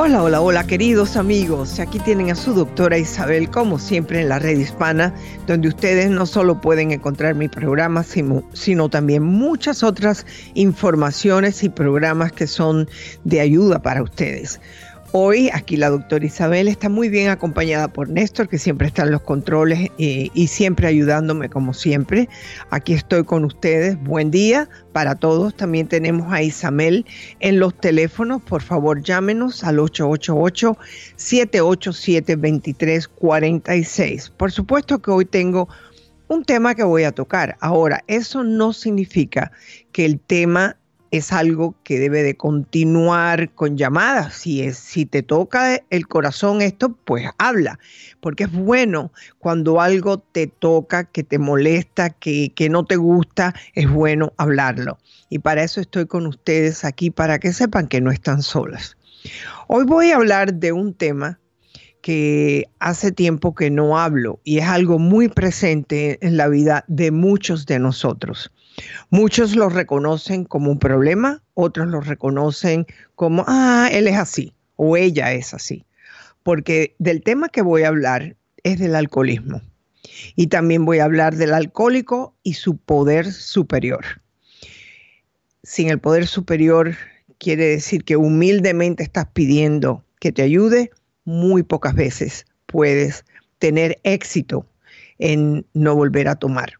Hola, hola, hola queridos amigos. Aquí tienen a su doctora Isabel, como siempre en la red hispana, donde ustedes no solo pueden encontrar mi programa, sino, también muchas otras informaciones y programas que son de ayuda para ustedes. Hoy aquí la doctora Isabel está muy bien acompañada por Néstor, que siempre está en los controles eh, y siempre ayudándome como siempre. Aquí estoy con ustedes. Buen día para todos. También tenemos a Isabel en los teléfonos. Por favor, llámenos al 888-787-2346. Por supuesto que hoy tengo un tema que voy a tocar. Ahora, eso no significa que el tema es algo que debe de continuar con llamadas. Si, es, si te toca el corazón esto, pues habla, porque es bueno cuando algo te toca, que te molesta, que, que no te gusta, es bueno hablarlo. Y para eso estoy con ustedes aquí, para que sepan que no están solas. Hoy voy a hablar de un tema que hace tiempo que no hablo y es algo muy presente en la vida de muchos de nosotros. Muchos lo reconocen como un problema, otros lo reconocen como, ah, él es así o ella es así. Porque del tema que voy a hablar es del alcoholismo. Y también voy a hablar del alcohólico y su poder superior. Sin el poder superior quiere decir que humildemente estás pidiendo que te ayude, muy pocas veces puedes tener éxito en no volver a tomar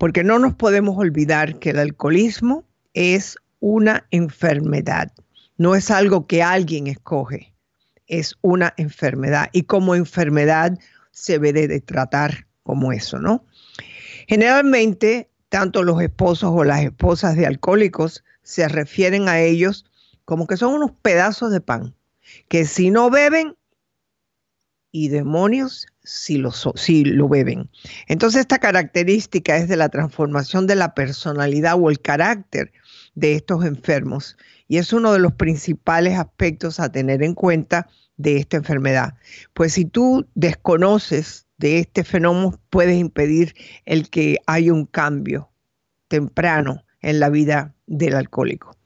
porque no nos podemos olvidar que el alcoholismo es una enfermedad, no es algo que alguien escoge, es una enfermedad y como enfermedad se debe de tratar como eso, ¿no? Generalmente, tanto los esposos o las esposas de alcohólicos se refieren a ellos como que son unos pedazos de pan, que si no beben, y demonios si lo, si lo beben. Entonces esta característica es de la transformación de la personalidad o el carácter de estos enfermos y es uno de los principales aspectos a tener en cuenta de esta enfermedad. Pues si tú desconoces de este fenómeno, puedes impedir el que haya un cambio temprano en la vida del alcohólico.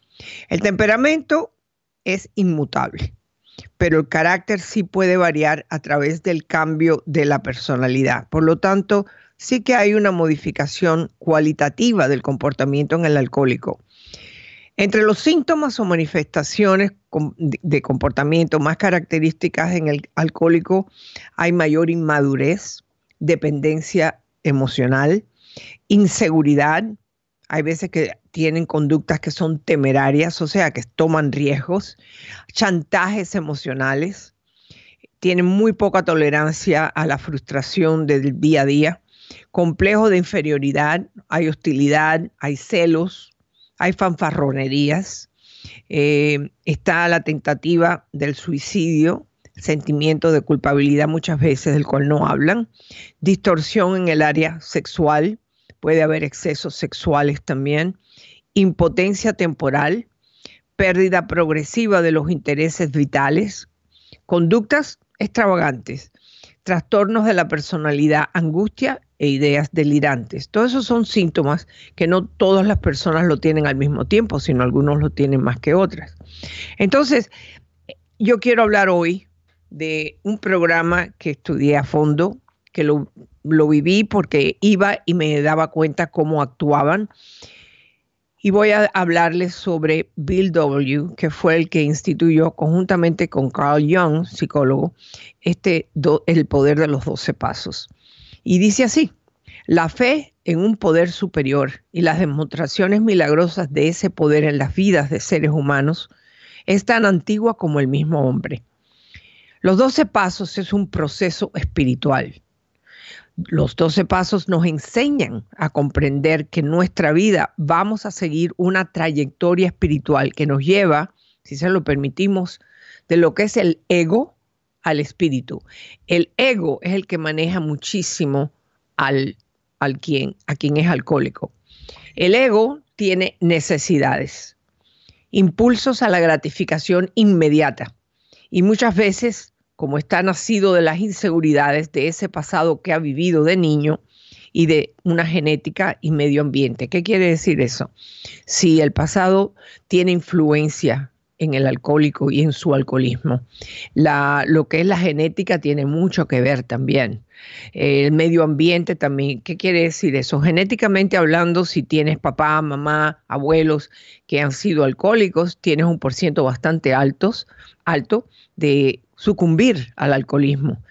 El temperamento es inmutable pero el carácter sí puede variar a través del cambio de la personalidad. Por lo tanto, sí que hay una modificación cualitativa del comportamiento en el alcohólico. Entre los síntomas o manifestaciones de comportamiento más características en el alcohólico hay mayor inmadurez, dependencia emocional, inseguridad. Hay veces que tienen conductas que son temerarias, o sea, que toman riesgos, chantajes emocionales, tienen muy poca tolerancia a la frustración del día a día, complejo de inferioridad, hay hostilidad, hay celos, hay fanfarronerías, eh, está la tentativa del suicidio, sentimiento de culpabilidad muchas veces del cual no hablan, distorsión en el área sexual, puede haber excesos sexuales también, impotencia temporal, pérdida progresiva de los intereses vitales, conductas extravagantes, trastornos de la personalidad, angustia e ideas delirantes. Todos esos son síntomas que no todas las personas lo tienen al mismo tiempo, sino algunos lo tienen más que otras. Entonces, yo quiero hablar hoy de un programa que estudié a fondo, que lo, lo viví porque iba y me daba cuenta cómo actuaban y voy a hablarles sobre Bill W., que fue el que instituyó conjuntamente con Carl Jung, psicólogo, este el poder de los doce pasos. Y dice así, la fe en un poder superior y las demostraciones milagrosas de ese poder en las vidas de seres humanos es tan antigua como el mismo hombre. Los doce pasos es un proceso espiritual los 12 pasos nos enseñan a comprender que en nuestra vida vamos a seguir una trayectoria espiritual que nos lleva si se lo permitimos, de lo que es el ego al espíritu. El ego es el que maneja muchísimo al, al quien, a quien es alcohólico. El ego tiene necesidades, impulsos a la gratificación inmediata y muchas veces, como está nacido de las inseguridades de ese pasado que ha vivido de niño y de una genética y medio ambiente. ¿Qué quiere decir eso? Si el pasado tiene influencia en el alcohólico y en su alcoholismo. Lo que es la genética tiene mucho que ver también. El medio ambiente también. ¿Qué quiere decir eso? Genéticamente hablando, si tienes papá, mamá, abuelos que han sido alcohólicos, tienes un por ciento bastante altos, alto de sucumbir al alcoholismo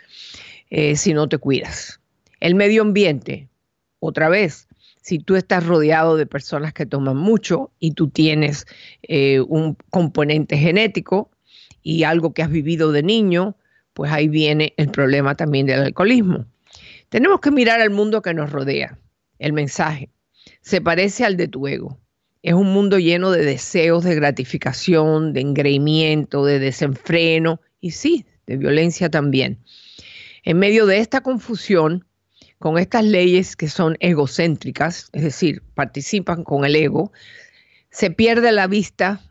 eh, si no te cuidas. El medio ambiente, otra vez, si tú estás rodeado de personas que toman mucho y tú tienes eh, un componente genético y algo que has vivido de niño, pues ahí viene el problema también del alcoholismo. Tenemos que mirar al mundo que nos rodea. El mensaje se parece al de tu ego. Es un mundo lleno de deseos de gratificación, de engreimiento, de desenfreno y sí, de violencia también. En medio de esta confusión, con estas leyes que son egocéntricas, es decir, participan con el ego, se pierde la vista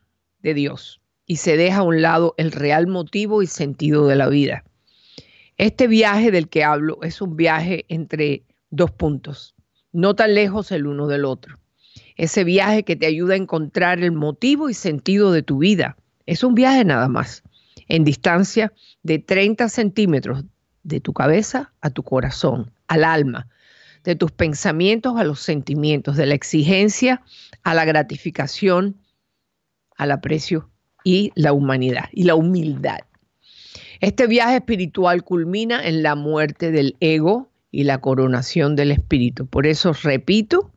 de Dios y se deja a un lado el real motivo y sentido de la vida. Este viaje del que hablo es un viaje entre dos puntos, no tan lejos el uno del otro. Ese viaje que te ayuda a encontrar el motivo y sentido de tu vida. Es un viaje nada más, en distancia de 30 centímetros de tu cabeza a tu corazón, al alma, de tus pensamientos a los sentimientos, de la exigencia a la gratificación, al aprecio y la humanidad y la humildad. Este viaje espiritual culmina en la muerte del ego y la coronación del espíritu. Por eso repito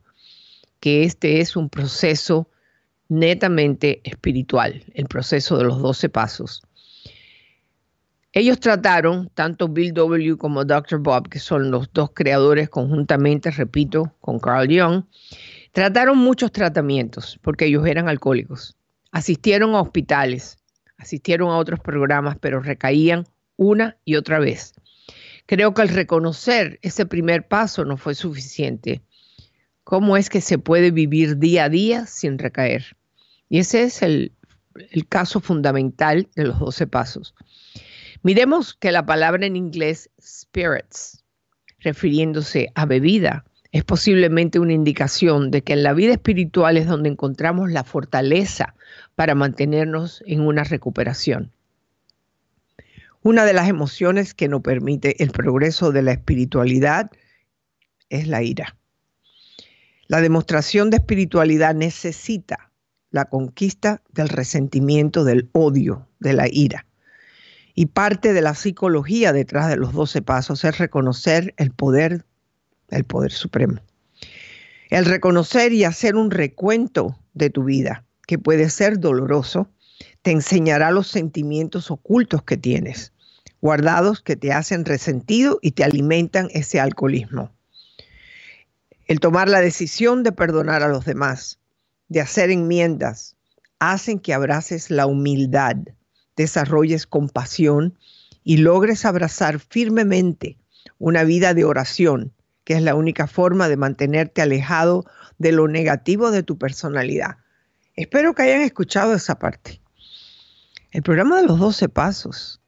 que este es un proceso netamente espiritual, el proceso de los doce pasos. Ellos trataron, tanto Bill W. como Dr. Bob, que son los dos creadores conjuntamente, repito, con Carl Jung, trataron muchos tratamientos porque ellos eran alcohólicos. Asistieron a hospitales, asistieron a otros programas, pero recaían una y otra vez. Creo que al reconocer ese primer paso no fue suficiente. ¿Cómo es que se puede vivir día a día sin recaer? Y ese es el, el caso fundamental de los 12 pasos. Miremos que la palabra en inglés spirits, refiriéndose a bebida, es posiblemente una indicación de que en la vida espiritual es donde encontramos la fortaleza para mantenernos en una recuperación. Una de las emociones que nos permite el progreso de la espiritualidad es la ira. La demostración de espiritualidad necesita la conquista del resentimiento, del odio, de la ira. Y parte de la psicología detrás de los 12 pasos es reconocer el poder, el poder supremo. El reconocer y hacer un recuento de tu vida, que puede ser doloroso, te enseñará los sentimientos ocultos que tienes, guardados que te hacen resentido y te alimentan ese alcoholismo. El tomar la decisión de perdonar a los demás, de hacer enmiendas, hacen que abraces la humildad, desarrolles compasión y logres abrazar firmemente una vida de oración, que es la única forma de mantenerte alejado de lo negativo de tu personalidad. Espero que hayan escuchado esa parte. El programa de los 12 pasos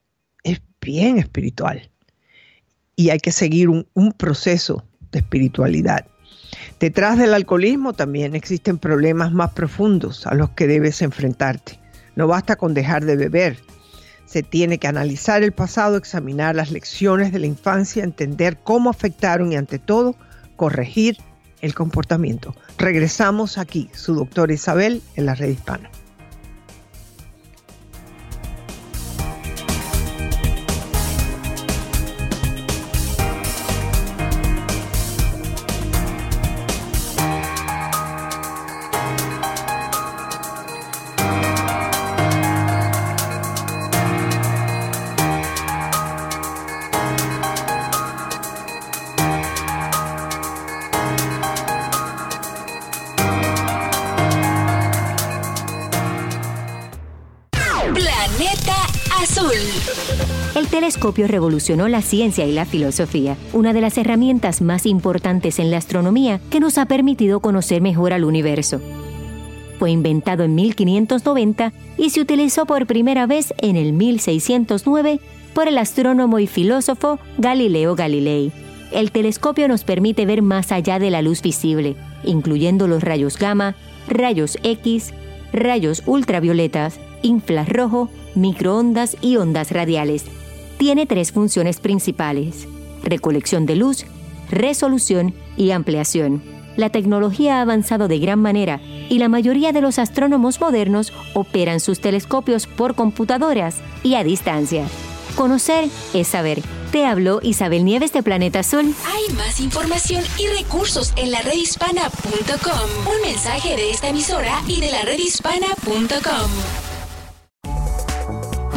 es bien espiritual y hay que seguir un, un proceso de espiritualidad. Detrás del alcoholismo también existen problemas más profundos a los que debes enfrentarte. No basta con dejar de beber. Se tiene que analizar el pasado, examinar las lecciones de la infancia, entender cómo afectaron y ante todo corregir el comportamiento. Regresamos aquí, su doctora Isabel, en la red hispana. Telescopio revolucionó la ciencia y la filosofía, una de las herramientas más importantes en la astronomía que nos ha permitido conocer mejor al universo. Fue inventado en 1590 y se utilizó por primera vez en el 1609 por el astrónomo y filósofo Galileo Galilei. El telescopio nos permite ver más allá de la luz visible, incluyendo los rayos gamma, rayos X, rayos ultravioletas, infrarrojo, microondas y ondas radiales. Tiene tres funciones principales, recolección de luz, resolución y ampliación. La tecnología ha avanzado de gran manera y la mayoría de los astrónomos modernos operan sus telescopios por computadoras y a distancia. Conocer es saber. Te habló Isabel Nieves de Planeta Azul. Hay más información y recursos en la redhispana.com. Un mensaje de esta emisora y de la redhispana.com.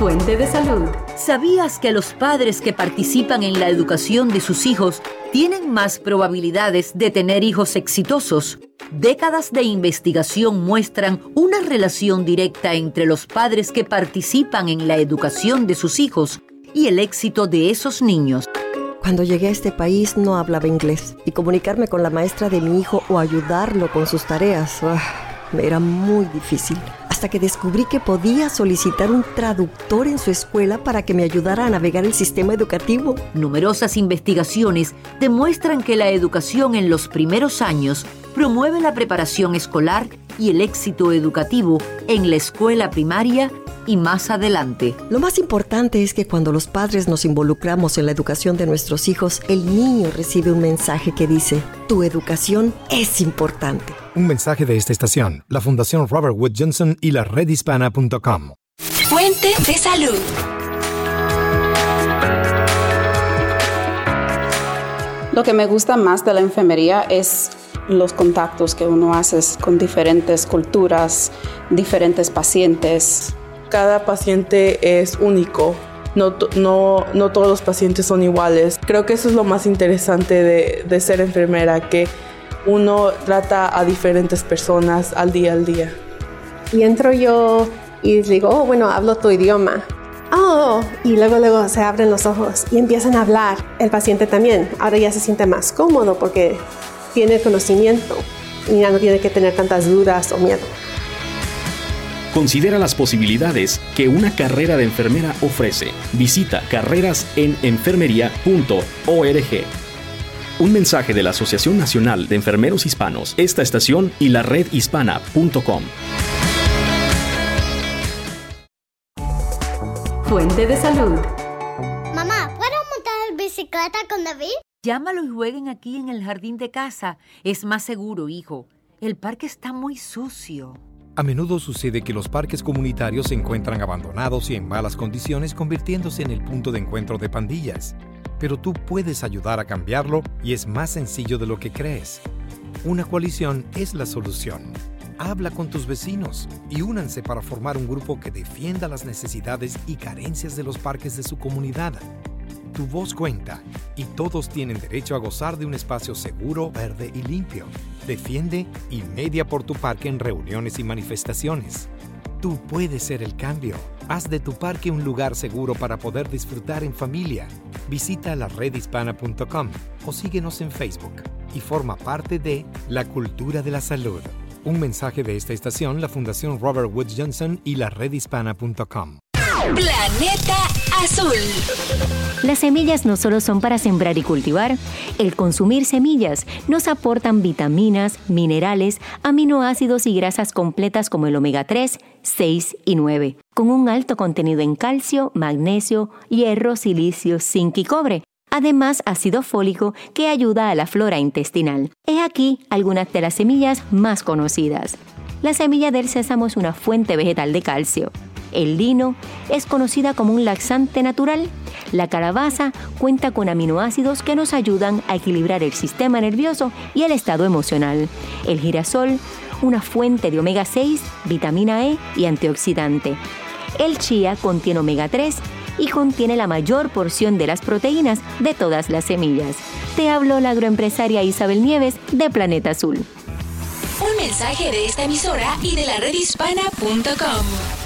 Fuente de salud. ¿Sabías que los padres que participan en la educación de sus hijos tienen más probabilidades de tener hijos exitosos? Décadas de investigación muestran una relación directa entre los padres que participan en la educación de sus hijos y el éxito de esos niños. Cuando llegué a este país no hablaba inglés y comunicarme con la maestra de mi hijo o ayudarlo con sus tareas me era muy difícil hasta que descubrí que podía solicitar un traductor en su escuela para que me ayudara a navegar el sistema educativo. Numerosas investigaciones demuestran que la educación en los primeros años promueve la preparación escolar y el éxito educativo en la escuela primaria y más adelante. Lo más importante es que cuando los padres nos involucramos en la educación de nuestros hijos, el niño recibe un mensaje que dice, tu educación es importante. Un mensaje de esta estación, la Fundación Robert Wood Johnson y la redhispana.com. Fuente de salud. Lo que me gusta más de la enfermería es los contactos que uno hace con diferentes culturas, diferentes pacientes. Cada paciente es único. No, no, no todos los pacientes son iguales. Creo que eso es lo más interesante de, de ser enfermera, que uno trata a diferentes personas al día al día. Y entro yo y digo, oh, bueno, hablo tu idioma. Oh, y luego luego se abren los ojos y empiezan a hablar. El paciente también. Ahora ya se siente más cómodo porque tiene conocimiento y ya no tiene que tener tantas dudas o miedo. Considera las posibilidades que una carrera de enfermera ofrece. Visita carrerasenenfermería.org. Un mensaje de la Asociación Nacional de Enfermeros Hispanos, esta estación y la redhispana.com. Fuente de salud. Mamá, ¿puedo montar bicicleta con David? Llámalo y jueguen aquí en el jardín de casa. Es más seguro, hijo. El parque está muy sucio. A menudo sucede que los parques comunitarios se encuentran abandonados y en malas condiciones, convirtiéndose en el punto de encuentro de pandillas. Pero tú puedes ayudar a cambiarlo y es más sencillo de lo que crees. Una coalición es la solución. Habla con tus vecinos y únanse para formar un grupo que defienda las necesidades y carencias de los parques de su comunidad. Tu voz cuenta y todos tienen derecho a gozar de un espacio seguro, verde y limpio. Defiende y media por tu parque en reuniones y manifestaciones. Tú puedes ser el cambio. Haz de tu parque un lugar seguro para poder disfrutar en familia. Visita la redhispana.com o síguenos en Facebook y forma parte de La Cultura de la Salud. Un mensaje de esta estación, la Fundación Robert Wood Johnson y la redhispana.com. Planeta Azul. Las semillas no solo son para sembrar y cultivar, el consumir semillas nos aportan vitaminas, minerales, aminoácidos y grasas completas como el omega 3, 6 y 9, con un alto contenido en calcio, magnesio, hierro, silicio, zinc y cobre. Además, ácido fólico que ayuda a la flora intestinal. He aquí algunas de las semillas más conocidas. La semilla del sésamo es una fuente vegetal de calcio. El lino es conocida como un laxante natural. La calabaza cuenta con aminoácidos que nos ayudan a equilibrar el sistema nervioso y el estado emocional. El girasol, una fuente de omega 6, vitamina E y antioxidante. El chía contiene omega 3 y contiene la mayor porción de las proteínas de todas las semillas. Te habló la agroempresaria Isabel Nieves de Planeta Azul. Un mensaje de esta emisora y de la redhispana.com.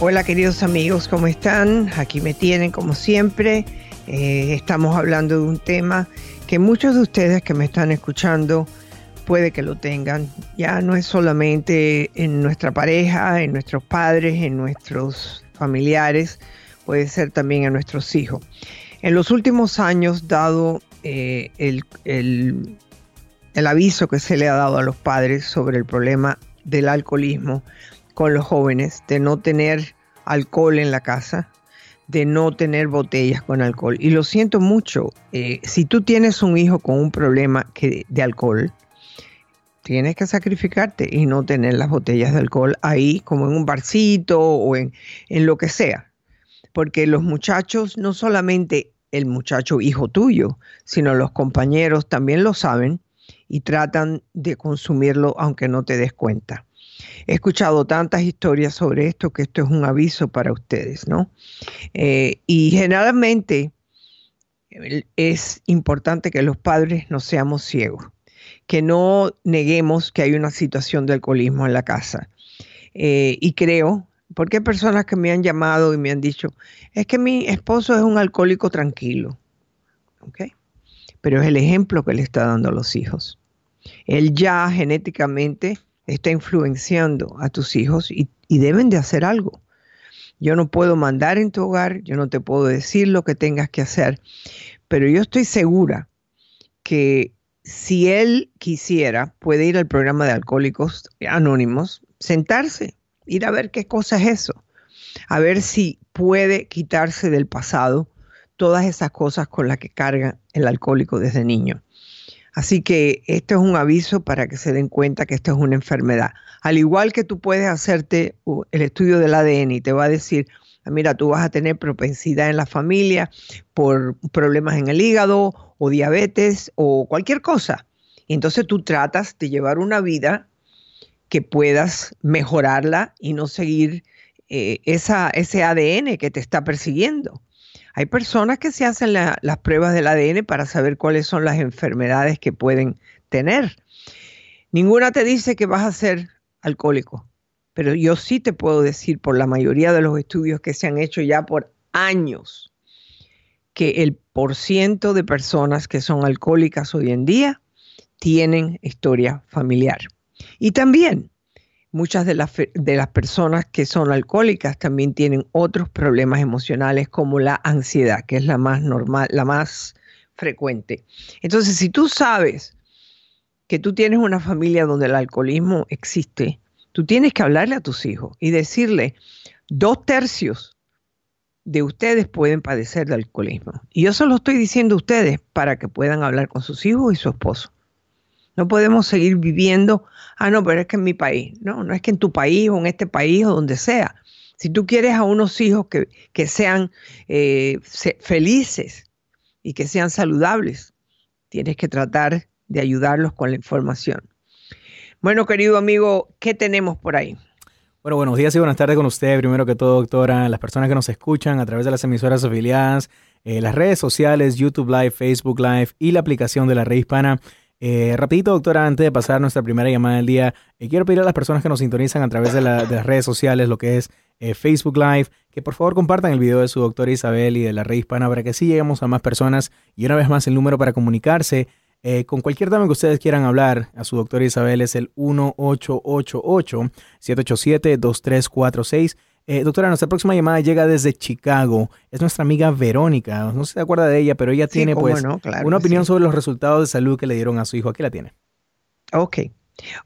Hola queridos amigos, ¿cómo están? Aquí me tienen como siempre. Eh, estamos hablando de un tema que muchos de ustedes que me están escuchando puede que lo tengan. Ya no es solamente en nuestra pareja, en nuestros padres, en nuestros familiares, puede ser también en nuestros hijos. En los últimos años, dado eh, el, el aviso que se le ha dado a los padres sobre el problema del alcoholismo con los jóvenes, de no tener alcohol en la casa, de no tener botellas con alcohol. Y lo siento mucho, eh, si tú tienes un hijo con un problema de alcohol, tienes que sacrificarte y no tener las botellas de alcohol ahí como en un barcito o en lo que sea. Porque los muchachos, no solamente el muchacho hijo tuyo, sino los compañeros también lo saben y tratan de consumirlo aunque no te des cuenta. He escuchado tantas historias sobre esto que esto es un aviso para ustedes, ¿no? Eh, y generalmente es importante que los padres no seamos ciegos, que no neguemos que hay una situación de alcoholismo en la casa. Eh, y creo, porque hay personas que me han llamado y me han dicho, es que mi esposo es un alcohólico tranquilo, ¿ok? Pero es el ejemplo que le está dando a los hijos. Él ya genéticamente está influenciando a tus hijos y, deben de hacer algo. Yo no puedo mandar en tu hogar, yo no te puedo decir lo que tengas que hacer, pero yo estoy segura que si él quisiera, puede ir al programa de Alcohólicos Anónimos, sentarse, ir a ver qué cosa es eso, a ver si puede quitarse del pasado todas esas cosas con las que carga el alcohólico desde niño. Así que esto es un aviso para que se den cuenta que esto es una enfermedad. Al igual que tú puedes hacerte el estudio del ADN y te va a decir, ah, mira, tú vas a tener propensidad en la familia por problemas en el hígado o diabetes o cualquier cosa. Y entonces tú tratas de llevar una vida que puedas mejorarla y no seguir eh, esa, ese ADN que te está persiguiendo. Hay personas que se hacen las pruebas del ADN para saber cuáles son las enfermedades que pueden tener. Ninguna te dice que vas a ser alcohólico, pero yo sí te puedo decir por la mayoría de los estudios que se han hecho ya por años que el porciento de personas que son alcohólicas hoy en día tienen historia familiar. Y también Muchas de las, de las personas que son alcohólicas también tienen otros problemas emocionales como la ansiedad, que es la más normal, la más frecuente. Entonces, si tú sabes que tú tienes una familia donde el alcoholismo existe, tú tienes que hablarle a tus hijos y decirle, dos tercios de ustedes pueden padecer de alcoholismo. Y yo lo estoy diciendo a ustedes para que puedan hablar con sus hijos y su esposo. No podemos seguir viviendo, ah, no, pero es que en mi país. No, no es que en tu país o en este país o donde sea. Si tú quieres a unos hijos que, que sean eh, felices y que sean saludables, tienes que tratar de ayudarlos con la información. Bueno, querido amigo, ¿qué tenemos por ahí? Bueno, buenos días y buenas tardes con usted. Primero que todo, doctora, las personas que nos escuchan a través de las emisoras afiliadas, eh, las redes sociales, YouTube Live, Facebook Live y la aplicación de la red hispana. Eh, rapidito, doctora, antes de pasar nuestra primera llamada del día, eh, quiero pedir a las personas que nos sintonizan a través de, las redes sociales, lo que es eh, Facebook Live, que por favor compartan el video de su doctora Isabel y de la red hispana para que así lleguemos a más personas. Y una vez más, el número para comunicarse con cualquier tema que ustedes quieran hablar a su doctora Isabel es el 1888-787-2346. Eh, doctora, nuestra próxima llamada llega desde Chicago. Es nuestra amiga Verónica. No se acuerda de ella, pero ella tiene pues una opinión sobre los resultados de salud que le dieron a su hijo. Aquí la tiene. Ok.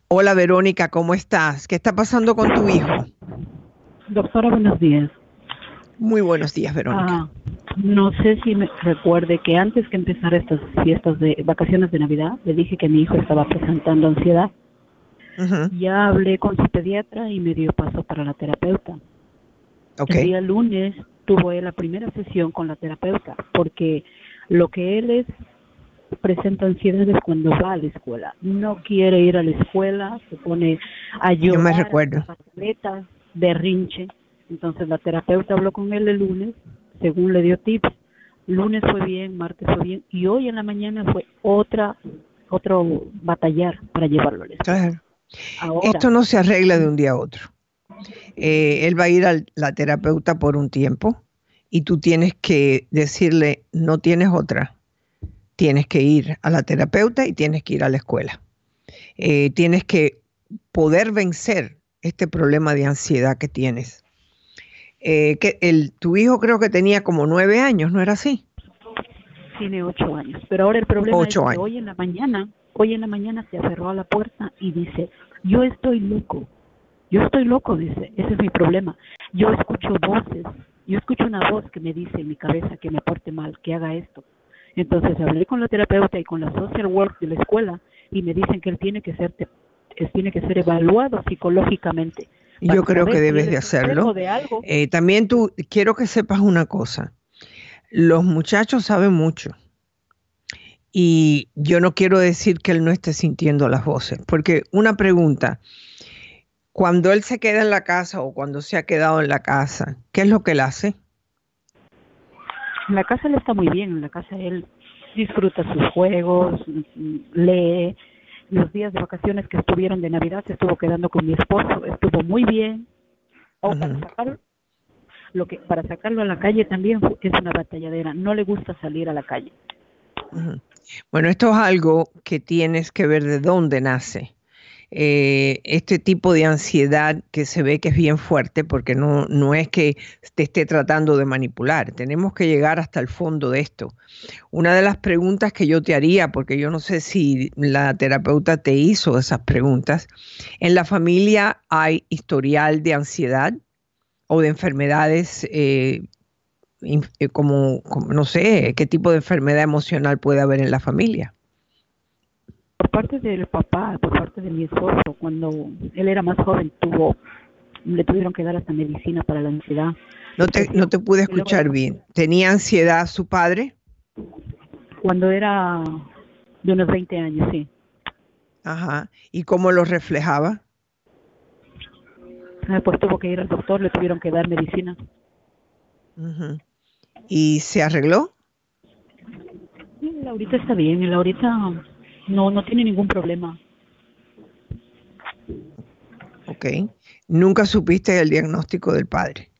Hola Verónica, ¿cómo estás? ¿Qué está pasando con tu hijo? Doctora, buenos días. Muy buenos días, Verónica. Ah, no sé si me recuerde que antes que empezar estas fiestas de vacaciones de Navidad, le dije que mi hijo estaba presentando ansiedad. Ya hablé con su pediatra y me dio paso para la terapeuta. El día lunes tuvo la primera sesión con la terapeuta porque lo que él es presenta ansiedades cuando va a la escuela. No quiere ir a la escuela, se pone a llorar, Yo me recuerdo. Entonces la terapeuta habló con él el lunes, según le dio tips. Lunes fue bien, martes fue bien y hoy en la mañana fue otra otro batallar para llevarlo a la escuela. Esto no se arregla de un día a otro. Eh, él va a ir a la terapeuta por un tiempo y tú tienes que decirle, no tienes otra, tienes que ir a la terapeuta y tienes que ir a la escuela. Eh, tienes que poder vencer este problema de ansiedad que tienes. Eh, que el, tu hijo creo que tenía como nueve años, ¿no era así? Tiene ocho años, pero ahora el problema es que hoy en la mañana, hoy en la mañana se aferró a la puerta y dice, yo estoy loco, yo estoy loco, dice, ese es mi problema. Yo escucho voces, yo escucho una voz que me dice en mi cabeza que me porte mal, que haga esto. Entonces hablé con la terapeuta y con la social work de la escuela y me dicen que él tiene que ser, tiene que ser evaluado psicológicamente. Yo creo que debes de hacerlo. eh, también tú, quiero que sepas una cosa. Los muchachos saben mucho. Y yo no quiero decir que él no esté sintiendo las voces, porque una pregunta, cuando él se queda en la casa o cuando se ha quedado en la casa, ¿qué es lo que él hace? En la casa él está muy bien, en la casa él disfruta sus juegos, lee. Los días de vacaciones que estuvieron de Navidad se estuvo quedando con mi esposo, estuvo muy bien. O para, sacarlo, lo que, para sacarlo a la calle también es una batalladera, no le gusta salir a la calle. Bueno, esto es algo que tienes que ver de dónde nace. Eh, este tipo de ansiedad que se ve que es bien fuerte, porque no, no es que te esté tratando de manipular, tenemos que llegar hasta el fondo de esto. Una de las preguntas que yo te haría, porque yo no sé si la terapeuta te hizo esas preguntas, ¿en la familia hay historial de ansiedad o de enfermedades? Eh, eh, como, no sé, qué tipo de enfermedad emocional puede haber en la familia por parte del papá, por parte de mi esposo, cuando él era más joven, tuvo, le tuvieron que dar hasta medicina para la ansiedad. No te, no te pude escuchar bien. ¿Tenía ansiedad su padre? Cuando era de unos 20 años, sí. Ajá. ¿Y cómo lo reflejaba? Pues tuvo que ir al doctor, le tuvieron que dar medicina. ¿Y se arregló? Laurita está bien, Laurita no, no tiene ningún problema. Ok. ¿Nunca supiste el diagnóstico del padre?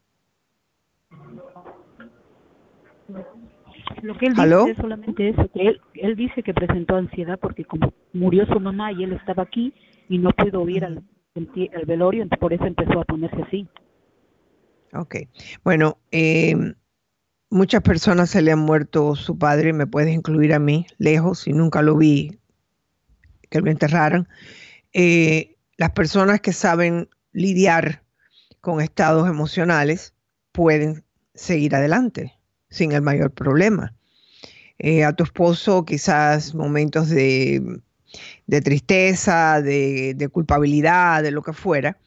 Lo que él dice es solamente eso, que él, él dice que presentó ansiedad porque como murió su mamá y él estaba aquí y no pudo ir al, al velorio, por eso empezó a ponerse así. Ok. Bueno, eh, muchas personas se le han muerto su padre, me puedes incluir a mí, lejos, y nunca lo vi que lo enterraran, eh, las personas que saben lidiar con estados emocionales pueden seguir adelante sin el mayor problema. Eh, a tu esposo quizás momentos de, tristeza, de, de, culpabilidad, de lo que fuera,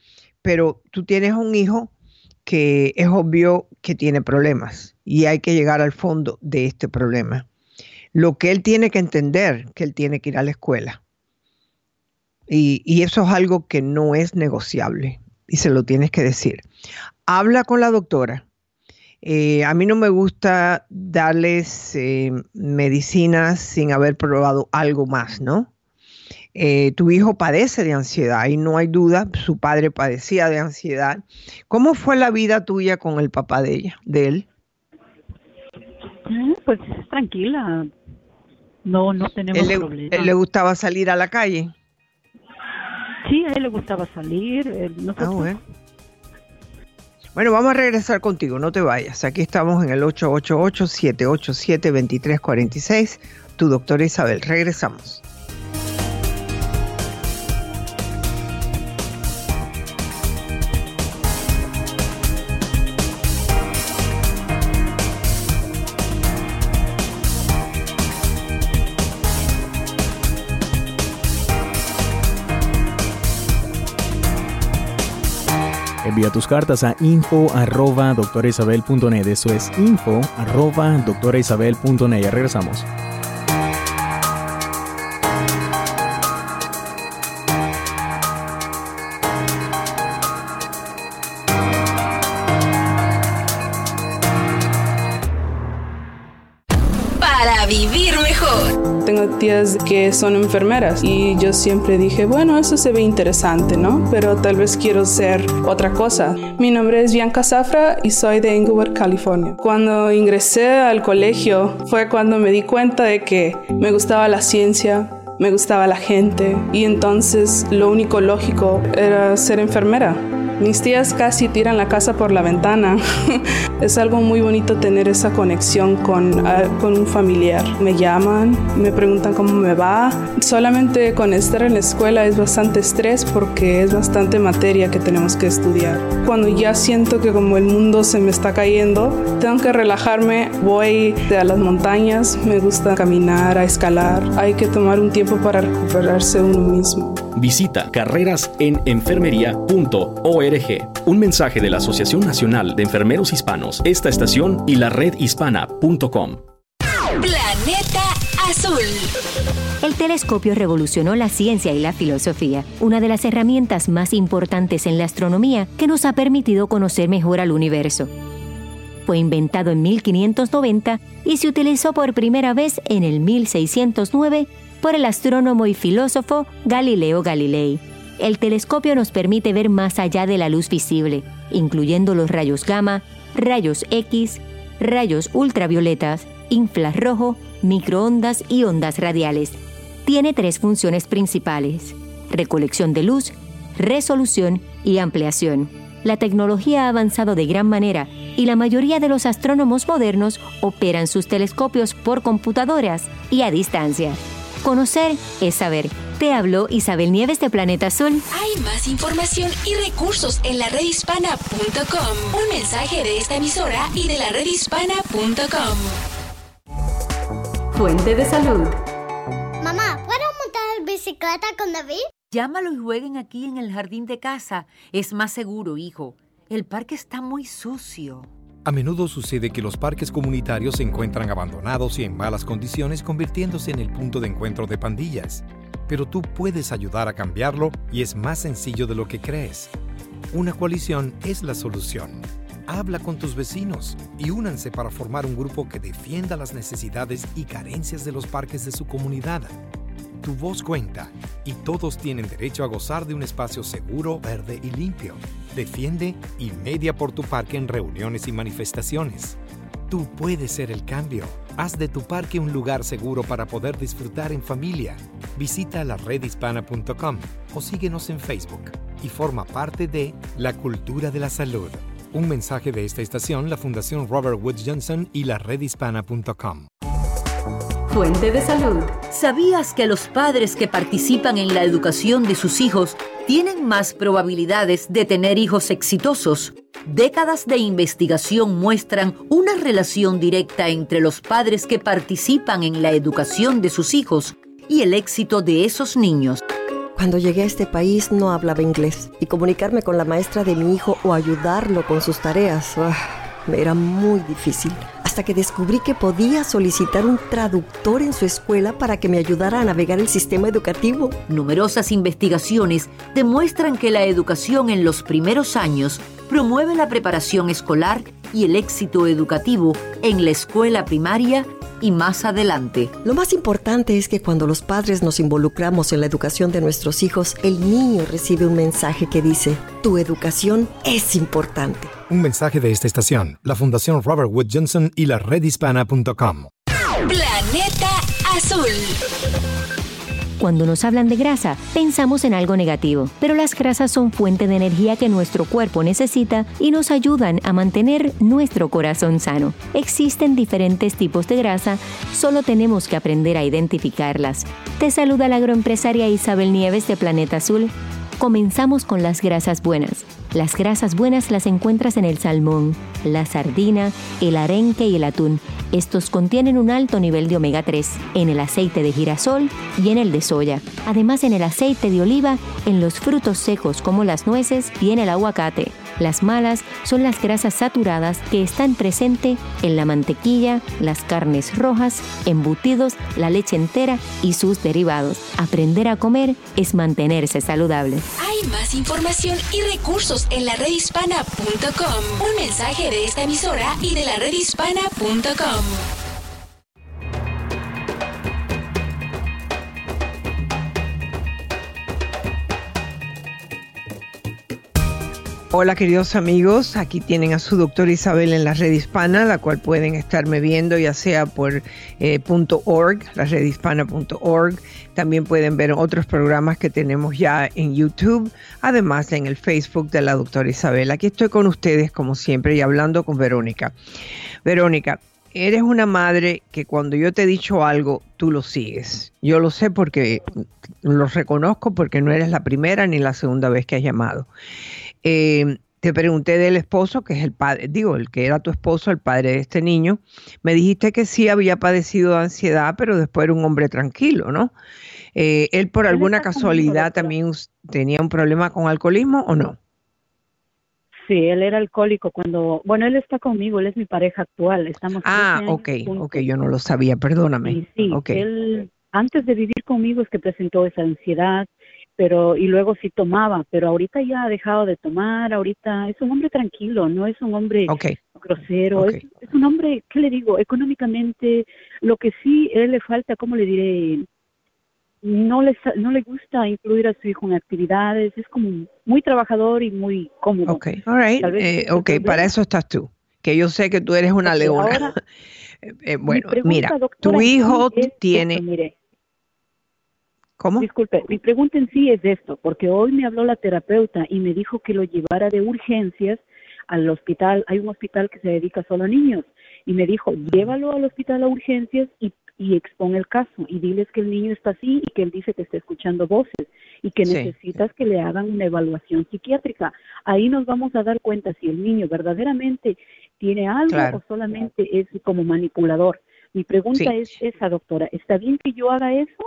pero tú tienes un hijo que es obvio que tiene problemas y hay que llegar al fondo de este problema. Lo que él tiene que entender, que él tiene que ir a la escuela, y, eso es algo que no es negociable y se lo tienes que decir. Habla con la doctora. Eh, a mí no me gusta darles eh, medicinas sin haber probado algo más, ¿no? Eh, tu hijo padece de ansiedad y no hay duda, su padre padecía de ansiedad. ¿Cómo fue la vida tuya con el papá de ella, de él? Pues tranquila, no, no tenemos problema. ¿Él le gustaba salir a la calle? Sí, a él le gustaba salir. ah, bueno. Bueno, vamos a regresar contigo, no te vayas. Aquí estamos en el 888-787-2346. Tu doctora Isabel, regresamos. Tus cartas a info arroba doctoraisabel.net. Eso es info arroba doctoraisabel.net. Ya regresamos. Que son enfermeras y yo siempre dije, bueno, eso se ve interesante, ¿no? Pero tal vez quiero ser otra cosa. Mi nombre es Bianca Zafra y soy de Inglewood, California. Cuando ingresé al colegio fue cuando me di cuenta de que me gustaba la ciencia, me gustaba la gente y entonces lo único lógico era ser enfermera. Mis tías casi tiran la casa por la ventana. es algo muy bonito tener esa conexión con, ah, con un familiar. Me llaman, me preguntan cómo me va. Solamente con estar en la escuela es bastante estrés porque es bastante materia que tenemos que estudiar. Cuando ya siento que como el mundo se me está cayendo, tengo que relajarme, voy a las montañas, me gusta caminar, a escalar. Hay que tomar un tiempo para recuperarse uno mismo. Visita carrerasenenfermería.org. Un mensaje de la Asociación Nacional de Enfermeros Hispanos, esta estación y la redhispana.com. Planeta Azul. El telescopio revolucionó la ciencia y la filosofía, una de las herramientas más importantes en la astronomía que nos ha permitido conocer mejor al universo. Fue inventado en 1590 y se utilizó por primera vez en el 1609 por el astrónomo y filósofo Galileo Galilei. El telescopio nos permite ver más allá de la luz visible, incluyendo los rayos gamma, rayos X, rayos ultravioletas, infrarrojo, microondas y ondas radiales. Tiene tres funciones principales, recolección de luz, resolución y ampliación. La tecnología ha avanzado de gran manera y la mayoría de los astrónomos modernos operan sus telescopios por computadoras y a distancia. Conocer es saber. Te habló Isabel Nieves de Planeta Azul. Hay más información y recursos en la redhispana.com. Un mensaje de esta emisora y de la redhispana.com. Fuente de salud. Mamá, ¿puedo montar bicicleta con David? Llámalo y jueguen aquí en el jardín de casa. Es más seguro, hijo. El parque está muy sucio. A menudo sucede que los parques comunitarios se encuentran abandonados y en malas condiciones convirtiéndose en el punto de encuentro de pandillas. Pero tú puedes ayudar a cambiarlo y es más sencillo de lo que crees. Una coalición es la solución. Habla con tus vecinos y únanse para formar un grupo que defienda las necesidades y carencias de los parques de su comunidad. Tu voz cuenta y todos tienen derecho a gozar de un espacio seguro, verde y limpio. Defiende y media por tu parque en reuniones y manifestaciones. Tú puedes ser el cambio. Haz de tu parque un lugar seguro para poder disfrutar en familia. Visita la redhispana.com o síguenos en Facebook y forma parte de La Cultura de la Salud. Un mensaje de esta estación, la Fundación Robert Woods Johnson y la redhispana.com. Fuente de salud. ¿Sabías que los padres que participan en la educación de sus hijos tienen más probabilidades de tener hijos exitosos? Décadas de investigación muestran una relación directa entre los padres que participan en la educación de sus hijos y el éxito de esos niños. Cuando llegué a este país no hablaba inglés y comunicarme con la maestra de mi hijo o ayudarlo con sus tareas me era muy difícil hasta que descubrí que podía solicitar un traductor en su escuela para que me ayudara a navegar el sistema educativo. Numerosas investigaciones demuestran que la educación en los primeros años promueve la preparación escolar y el éxito educativo en la escuela primaria y más adelante. Lo más importante es que cuando los padres nos involucramos en la educación de nuestros hijos, el niño recibe un mensaje que dice, tu educación es importante. Un mensaje de esta estación, la Fundación Robert Wood Johnson y la redhispana.com. Planeta Azul. Cuando nos hablan de grasa, pensamos en algo negativo, pero las grasas son fuente de energía que nuestro cuerpo necesita y nos ayudan a mantener nuestro corazón sano. Existen diferentes tipos de grasa, solo tenemos que aprender a identificarlas. Te saluda la agroempresaria Isabel Nieves de Planeta Azul. Comenzamos con las grasas buenas. Las grasas buenas las encuentras en el salmón, la sardina, el arenque y el atún. Estos contienen un alto nivel de omega 3 en el aceite de girasol y en el de soya. Además en el aceite de oliva, en los frutos secos como las nueces y en el aguacate. Las malas son las grasas saturadas que están presentes en la mantequilla, las carnes rojas, embutidos, la leche entera y sus derivados. Aprender a comer es mantenerse saludable. Hay más información y recursos en la redhispana.com. Un mensaje de esta emisora y de la redhispana.com. Hola queridos amigos, aquí tienen a su doctora Isabel en la red hispana, la cual pueden estarme viendo ya sea por eh, .org, la redhispana.org, también pueden ver otros programas que tenemos ya en YouTube, además en el Facebook de la doctora Isabel. Aquí estoy con ustedes como siempre y hablando con Verónica. Verónica, eres una madre que cuando yo te he dicho algo, tú lo sigues. Yo lo sé porque lo reconozco porque no eres la primera ni la segunda vez que has llamado. Eh, te pregunté del esposo, que es el padre, digo, el que era tu esposo, el padre de este niño. Me dijiste que sí había padecido de ansiedad, pero después era un hombre tranquilo, ¿no? Eh, ¿Él por alguna casualidad también tenía un problema con alcoholismo o no? Sí, él era alcohólico cuando, bueno, él está conmigo, él es mi pareja actual, estamos. Ah, ok, ok, yo no lo sabía, perdóname. sí, él antes de vivir conmigo es que presentó esa ansiedad, pero y luego sí tomaba, pero ahorita ya ha dejado de tomar, ahorita es un hombre tranquilo, no es un hombre grosero, Es, un hombre, ¿qué le digo? Económicamente, lo que sí él le falta, ¿cómo le diré? No le, no le gusta incluir a su hijo en actividades, es como muy trabajador y muy cómodo. Ok, all right. Eh, ok, para eso estás tú, que yo sé que tú eres una leona. Eh, eh, bueno, mira, tu hijo tiene... ¿Cómo? Disculpe, mi pregunta en sí es esto, porque hoy me habló la terapeuta y me dijo que lo llevara de urgencias al hospital. Hay un hospital que se dedica solo a niños. Y me dijo, llévalo al hospital a urgencias y, y expon el caso y diles que el niño está así y que él dice que está escuchando voces y que necesitas que le hagan una evaluación psiquiátrica. Ahí nos vamos a dar cuenta si el niño verdaderamente tiene algo o solamente es como manipulador. Mi pregunta es esa, doctora, ¿está bien que yo haga eso?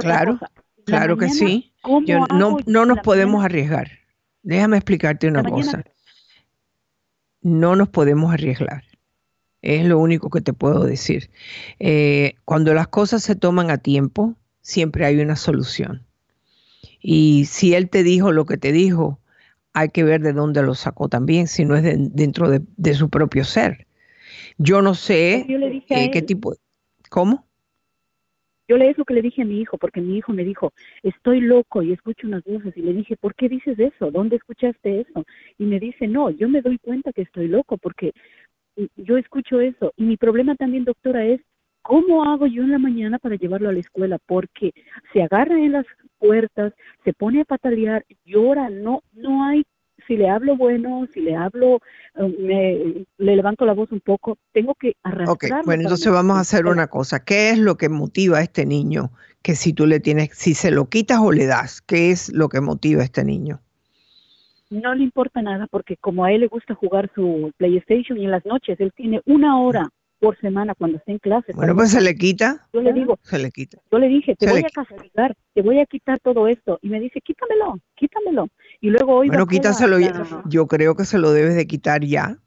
Claro, claro que sí. no, no nos podemos arriesgar. Déjame explicarte una cosa. No nos podemos arriesgar. Es lo único que te puedo decir. Eh, cuando las cosas se toman a tiempo, siempre hay una solución. Y si él te dijo lo que te dijo, hay que ver de dónde lo sacó también, si no es dentro de, su propio ser. Yo no sé eh, qué tipo. ¿Cómo? Yo le eso que le dije a mi hijo, porque mi hijo me dijo, estoy loco y escucho unas voces. Y le dije, ¿por qué dices eso? ¿Dónde escuchaste eso? Y me dice, no, yo me doy cuenta que estoy loco porque yo escucho eso. Y mi problema también, doctora, es ¿cómo hago yo en la mañana para llevarlo a la escuela? Porque se agarra en las puertas, se pone a patalear, llora, no, no hay si le hablo bueno, si le hablo, eh, me, le levanto la voz un poco, tengo que arrastrarlo. Ok, bueno, entonces vamos a hacer una cosa. ¿Qué es lo que motiva a este niño? Que si tú le tienes, si se lo quitas o le das, ¿qué es lo que motiva a este niño? No le importa nada porque como a él le gusta jugar su PlayStation y en las noches él tiene una hora por semana cuando esté en clase. Bueno, pues se le quita. Yo le digo, se le quita. Yo le dije, te voy a castigar, te voy a quitar todo esto. Y me dice, quítamelo, quítamelo. Y luego hoy. Bueno, quítaselo ya. Yo creo que se lo debes de quitar ya.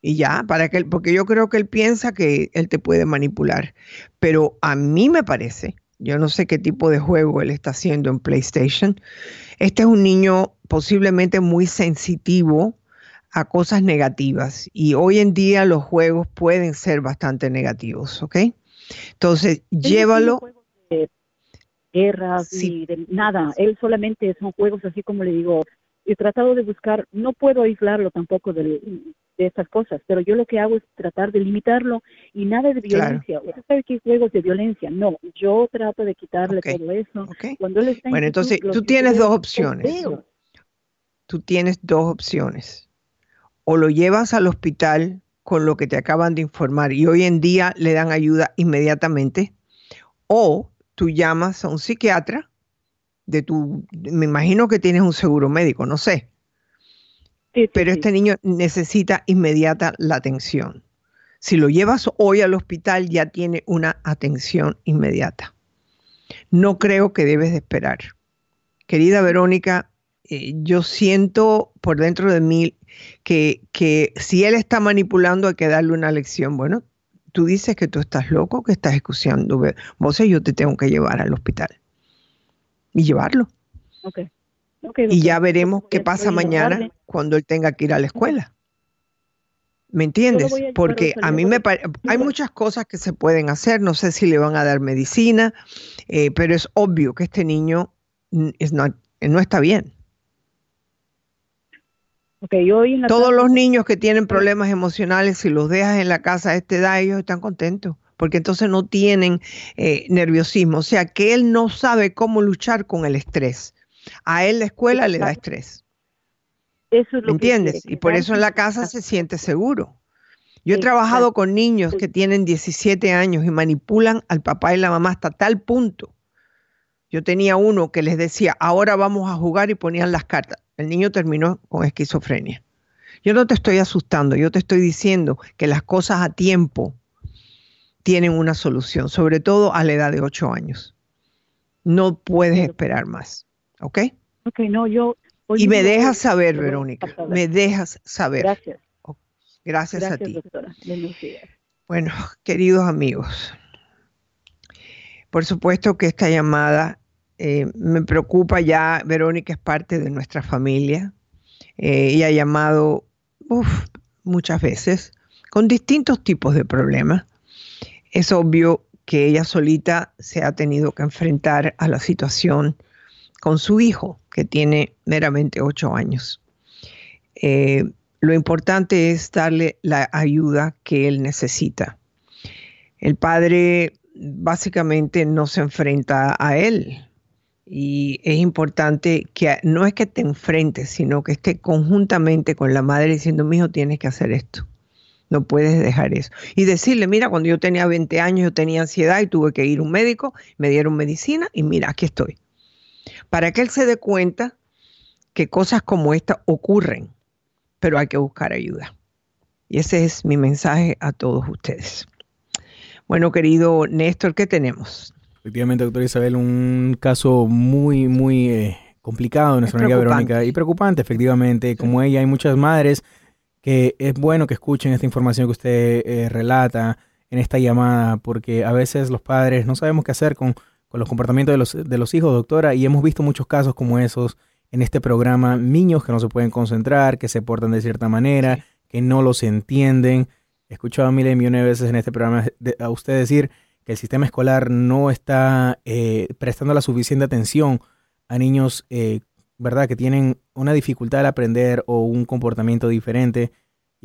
Y ya, para que él, porque yo creo que él piensa que él te puede manipular. Pero a mí me parece, yo no sé qué tipo de juego él está haciendo en PlayStation. Este es un niño posiblemente muy sensitivo a cosas negativas y hoy en día los juegos pueden ser bastante negativos, ¿ok? Entonces, llévalo. De guerras y de nada, él solamente son juegos así como le digo, he tratado de buscar, no puedo aislarlo tampoco de, de estas cosas, pero yo lo que hago es tratar de limitarlo y nada de violencia. Claro. ¿Usted que hay juegos de violencia? No, yo trato de quitarle todo eso. Cuando él está bueno, entonces tú tienes dos opciones. Tú tienes dos opciones o lo llevas al hospital con lo que te acaban de informar y hoy en día le dan ayuda inmediatamente, o tú llamas a un psiquiatra de tu, me imagino que tienes un seguro médico, no sé. Pero este niño necesita inmediata la atención. Si lo llevas hoy al hospital ya tiene una atención inmediata. No creo que debes de esperar. Querida Verónica, eh, yo siento por dentro de mí que, que si él está manipulando hay que darle una lección. Bueno, tú dices que tú estás loco, que estás escuchando voces, yo te tengo que llevar al hospital y llevarlo. Okay. y ya veremos qué pasa mañana cuando él tenga que ir a la escuela. ¿Me entiendes? Porque a mí me hay muchas cosas que se pueden hacer, no sé si le van a dar medicina, eh, pero es obvio que este niño no está bien. Todos los niños que tienen problemas emocionales, si los dejas en la casa a esta edad, ellos están contentos, porque entonces no tienen eh, nerviosismo. O sea, que él no sabe cómo luchar con el estrés. A él la escuela le da estrés. Eso es lo ¿Entiendes? y por eso en la casa se siente seguro. Yo he trabajado con niños que tienen 17 años y manipulan al papá y la mamá hasta tal punto. Yo tenía uno que les decía, ahora vamos a jugar y ponían las cartas el niño terminó con esquizofrenia. Yo no te estoy asustando, yo te estoy diciendo que las cosas a tiempo tienen una solución, sobre todo a la edad de 8 años. No puedes esperar más, ¿ok? Ok, no, yo... y me dejas saber, Verónica, me dejas saber. Gracias. Gracias, a ti. Doctora. Bueno, queridos amigos, por supuesto que esta llamada eh, me preocupa ya, Verónica es parte de nuestra familia eh, y ha llamado muchas veces con distintos tipos de problemas. Es obvio que ella solita se ha tenido que enfrentar a la situación con su hijo, que tiene meramente ocho años. Eh, lo importante es darle la ayuda que él necesita. El padre básicamente no se enfrenta a él, y es importante que no es que te enfrentes, sino que esté conjuntamente con la madre diciendo, mi hijo, tienes que hacer esto. No puedes dejar eso. Y decirle, mira, cuando yo tenía 20 años yo tenía ansiedad y tuve que ir a un médico, me dieron medicina y mira, aquí estoy. Para que él se dé cuenta que cosas como esta ocurren, pero hay que buscar ayuda. Y ese es mi mensaje a todos ustedes. Bueno, querido Néstor, ¿qué tenemos? Efectivamente, doctora Isabel, un caso muy, muy eh, complicado de nuestra amiga Verónica y preocupante, efectivamente. Como ella, hay muchas madres que es bueno que escuchen esta información que usted eh, relata en esta llamada, porque a veces los padres no sabemos qué hacer con, con los comportamientos de los, de los hijos, doctora, y hemos visto muchos casos como esos en este programa, niños que no se pueden concentrar, que se portan de cierta manera, que no los entienden. He escuchado mil y millones de veces en este programa a usted decir que el sistema escolar no está eh, prestando la suficiente atención a niños, eh, ¿verdad?, que tienen una dificultad al aprender o un comportamiento diferente.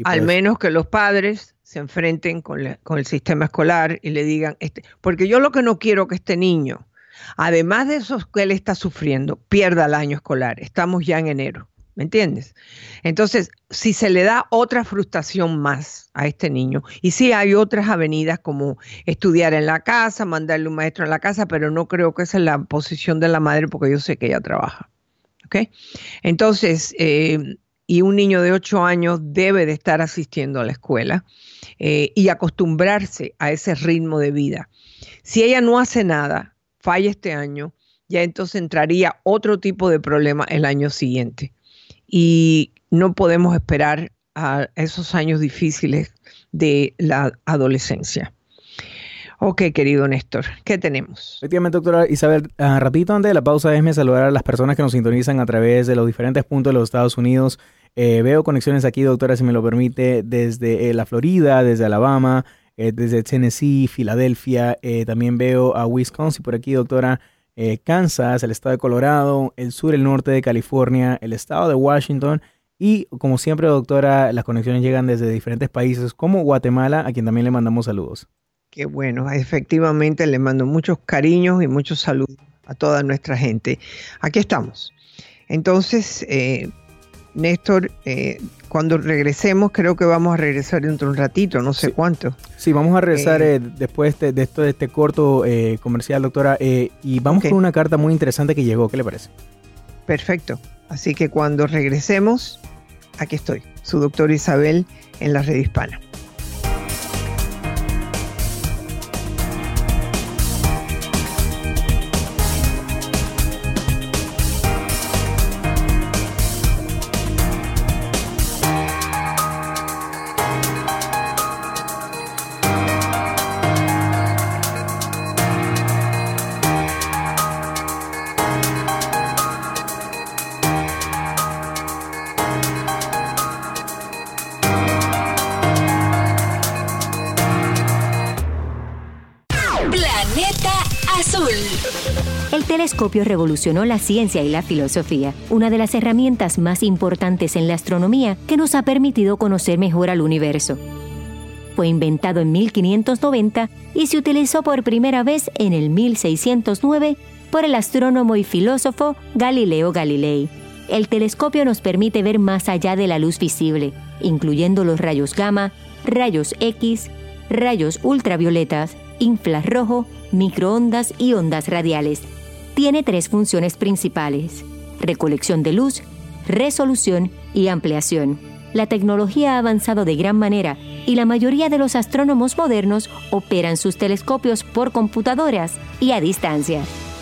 al pues menos que los padres se enfrenten con, con, el sistema escolar y le digan, este, porque yo lo que no quiero que este niño, además de eso que él está sufriendo, pierda el año escolar. Estamos ya en enero. ¿Me entiendes? Entonces, si se le da otra frustración más a este niño, y sí hay otras avenidas como estudiar en la casa, mandarle un maestro en la casa, pero no creo que esa es la posición de la madre porque yo sé que ella trabaja. ¿Ok? Entonces, eh, y un niño de 8 años debe de estar asistiendo a la escuela eh, y acostumbrarse a ese ritmo de vida. Si ella no hace nada, falla este año, ya entonces entraría otro tipo de problema el año siguiente y no podemos esperar a esos años difíciles de la adolescencia. Ok, querido Néstor, ¿qué tenemos? Efectivamente, doctora Isabel, uh, rapidito antes de la pausa, déjeme saludar a las personas que nos sintonizan a través de los diferentes puntos de los Estados Unidos. Eh, veo conexiones aquí, doctora, si me lo permite, desde eh, la Florida, desde Alabama, eh, desde Tennessee, Filadelfia. también veo a Wisconsin por aquí, doctora. Eh, Kansas, el estado de Colorado, el sur, el norte de California, el estado de Washington y como siempre, doctora, las conexiones llegan desde diferentes países como Guatemala, a quien también le mandamos saludos. Qué bueno, efectivamente le mando muchos cariños y muchos saludos a toda nuestra gente. Aquí estamos. Entonces, eh, Néstor, eh, cuando regresemos, creo que vamos a regresar dentro de un ratito, no sé cuánto. Sí, vamos a regresar eh, eh, después de, esto, de este corto comercial, doctora, y vamos con una carta muy interesante que llegó, ¿qué le parece? Perfecto. Así que cuando regresemos, aquí estoy, su doctor Isabel en la red hispana. Telescopio revolucionó la ciencia y la filosofía, una de las herramientas más importantes en la astronomía que nos ha permitido conocer mejor al universo. Fue inventado en 1590 y se utilizó por primera vez en el 1609 por el astrónomo y filósofo Galileo Galilei. El telescopio nos permite ver más allá de la luz visible, incluyendo los rayos gamma, rayos X, rayos ultravioletas, infrarrojo, microondas y ondas radiales. Tiene tres funciones principales, recolección de luz, resolución y ampliación. La tecnología ha avanzado de gran manera y la mayoría de los astrónomos modernos operan sus telescopios por computadoras y a distancia.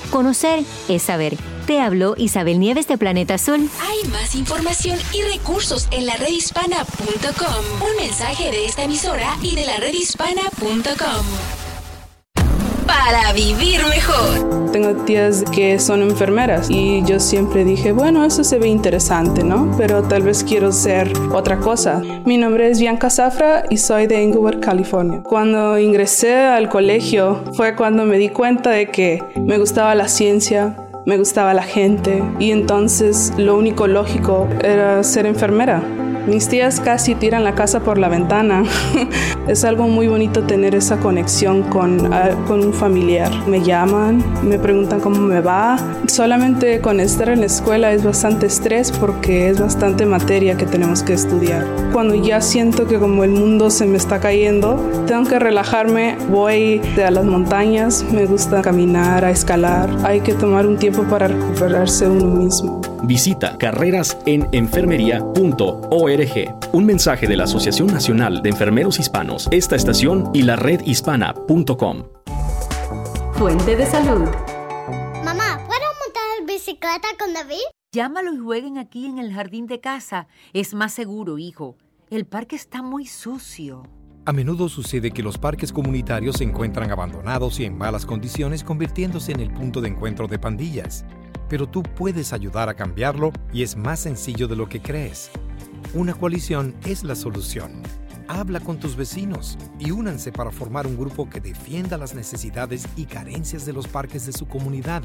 Conocer es saber. Te habló Isabel Nieves de Planeta Azul. Hay más información y recursos en la redhispana.com. Un mensaje de esta emisora y de la redhispana.com. Para vivir mejor. Tengo tías que son enfermeras y yo siempre dije, bueno, eso se ve interesante, ¿no? Pero tal vez quiero ser otra cosa. Mi nombre es Bianca Zafra y soy de Inglewood, California. Cuando ingresé al colegio fue cuando me di cuenta de que me gustaba la ciencia, me gustaba la gente y entonces lo único lógico era ser enfermera. Mis tías casi tiran la casa por la ventana. es algo muy bonito tener esa conexión con, ah, con un familiar. Me llaman, me preguntan cómo me va. Solamente con estar en la escuela es bastante estrés porque es bastante materia que tenemos que estudiar. Cuando ya siento que como el mundo se me está cayendo, tengo que relajarme, voy a las montañas, me gusta caminar, a escalar. Hay que tomar un tiempo para recuperarse uno mismo. Visita carrerasenenfermería.org. Un mensaje de la Asociación Nacional de Enfermeros Hispanos, esta estación y la redhispana.com. Fuente de salud. Mamá, ¿puedo montar bicicleta con David? Llámalo y jueguen aquí en el jardín de casa. Es más seguro, hijo. El parque está muy sucio. A menudo sucede que los parques comunitarios se encuentran abandonados y en malas condiciones, convirtiéndose en el punto de encuentro de pandillas. Pero tú puedes ayudar a cambiarlo y es más sencillo de lo que crees. Una coalición es la solución. Habla con tus vecinos y únanse para formar un grupo que defienda las necesidades y carencias de los parques de su comunidad.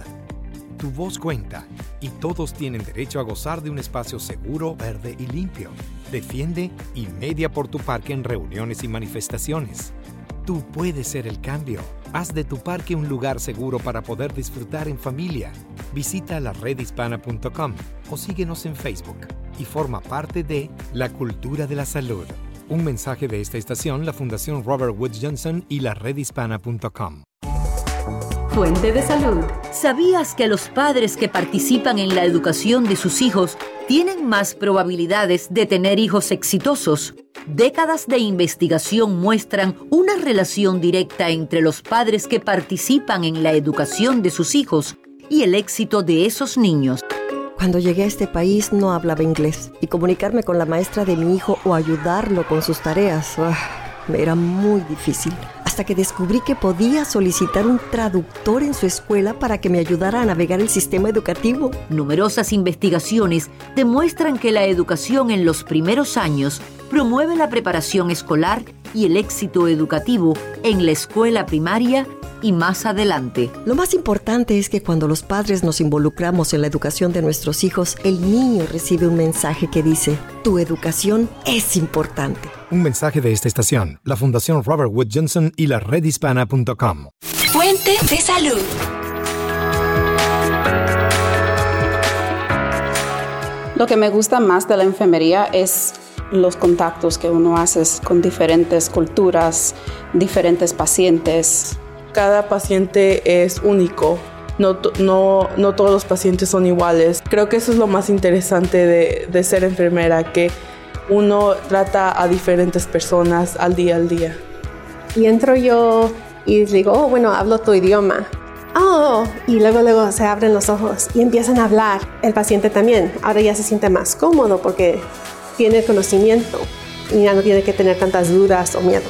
Tu voz cuenta y todos tienen derecho a gozar de un espacio seguro, verde y limpio. Defiende y media por tu parque en reuniones y manifestaciones. Tú puedes ser el cambio. Haz de tu parque un lugar seguro para poder disfrutar en familia. Visita la redhispana.com o síguenos en Facebook y forma parte de La Cultura de la Salud. Un mensaje de esta estación, la Fundación Robert Wood Johnson y la redhispana.com. Fuente de salud. ¿Sabías que los padres que participan en la educación de sus hijos tienen más probabilidades de tener hijos exitosos? Décadas de investigación muestran una relación directa entre los padres que participan en la educación de sus hijos y el éxito de esos niños. Cuando llegué a este país no hablaba inglés y comunicarme con la maestra de mi hijo o ayudarlo con sus tareas ah, me era muy difícil. Hasta que descubrí que podía solicitar un traductor en su escuela para que me ayudara a navegar el sistema educativo. Numerosas investigaciones demuestran que la educación en los primeros años promueve la preparación escolar y el éxito educativo en la escuela primaria y más adelante. Lo más importante es que cuando los padres nos involucramos en la educación de nuestros hijos, el niño recibe un mensaje que dice, tu educación es importante. Un mensaje de esta estación, la Fundación Robert Wood Johnson y la redhispana.com. Fuente de salud. Lo que me gusta más de la enfermería es los contactos que uno hace con diferentes culturas, diferentes pacientes. Cada paciente es único. No, no, no todos los pacientes son iguales. Creo que eso es lo más interesante de, ser enfermera, que uno trata a diferentes personas al día al día. Y entro yo y digo, oh, bueno, hablo tu idioma. Oh, y luego, luego se abren los ojos y empiezan a hablar. El paciente también. Ahora ya se siente más cómodo porque tiene conocimiento y ya no tiene que tener tantas dudas o miedo.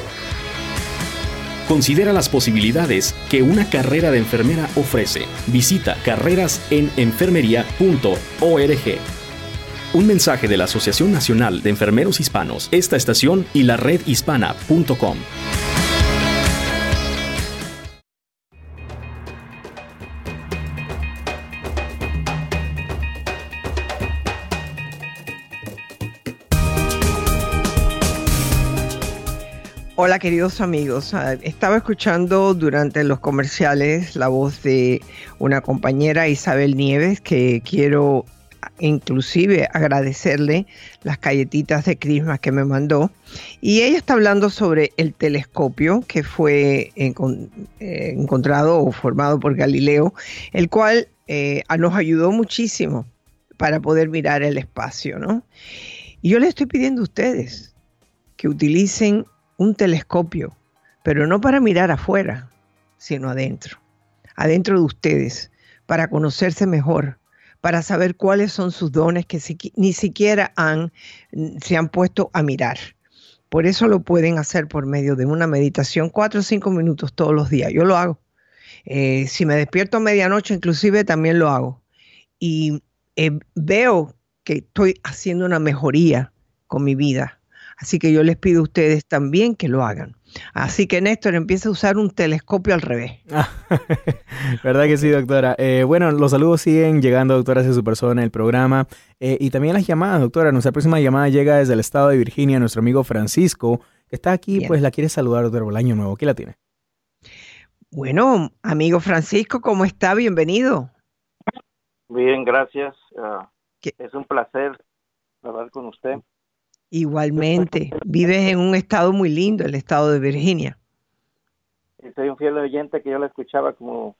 Considera las posibilidades que una carrera de enfermera ofrece. Visita carrerasenenfermería.org. Un mensaje de la Asociación Nacional de Enfermeros Hispanos, esta estación y la redhispana.com. Hola queridos amigos, Ah, estaba escuchando durante los comerciales la voz de una compañera Isabel Nieves que quiero inclusive agradecerle las galletitas de Christmas que me mandó y ella está hablando sobre el telescopio que fue eh, encontrado o formado por Galileo, el cual eh, nos ayudó muchísimo para poder mirar el espacio, ¿no? Y yo le estoy pidiendo a ustedes que utilicen un telescopio, pero no para mirar afuera, sino adentro, adentro de ustedes, para conocerse mejor, para saber cuáles son sus dones que ni siquiera han, se han puesto a mirar. Por eso lo pueden hacer por medio de una meditación, cuatro o cinco minutos todos los días. Yo lo hago. Eh, si me despierto a medianoche, inclusive también lo hago. Y eh, veo que estoy haciendo una mejoría con mi vida. Así que yo les pido a ustedes también que lo hagan. Así que Néstor empieza a usar un telescopio al revés. ¿Verdad que sí, doctora? Eh, bueno, los saludos siguen llegando, doctora, hacia su persona, el programa. Eh, y también las llamadas, doctora. Nuestra próxima llamada llega desde el estado de Virginia, nuestro amigo Francisco, que está aquí, pues la quiere saludar, doctora, por el año nuevo. ¿Qué la tiene? Bueno, amigo Francisco, ¿cómo está? Bienvenido. Bien, gracias. Ah, es un placer hablar con usted. Igualmente, vives en un estado muy lindo, el estado de Virginia. Soy un fiel oyente que yo la escuchaba como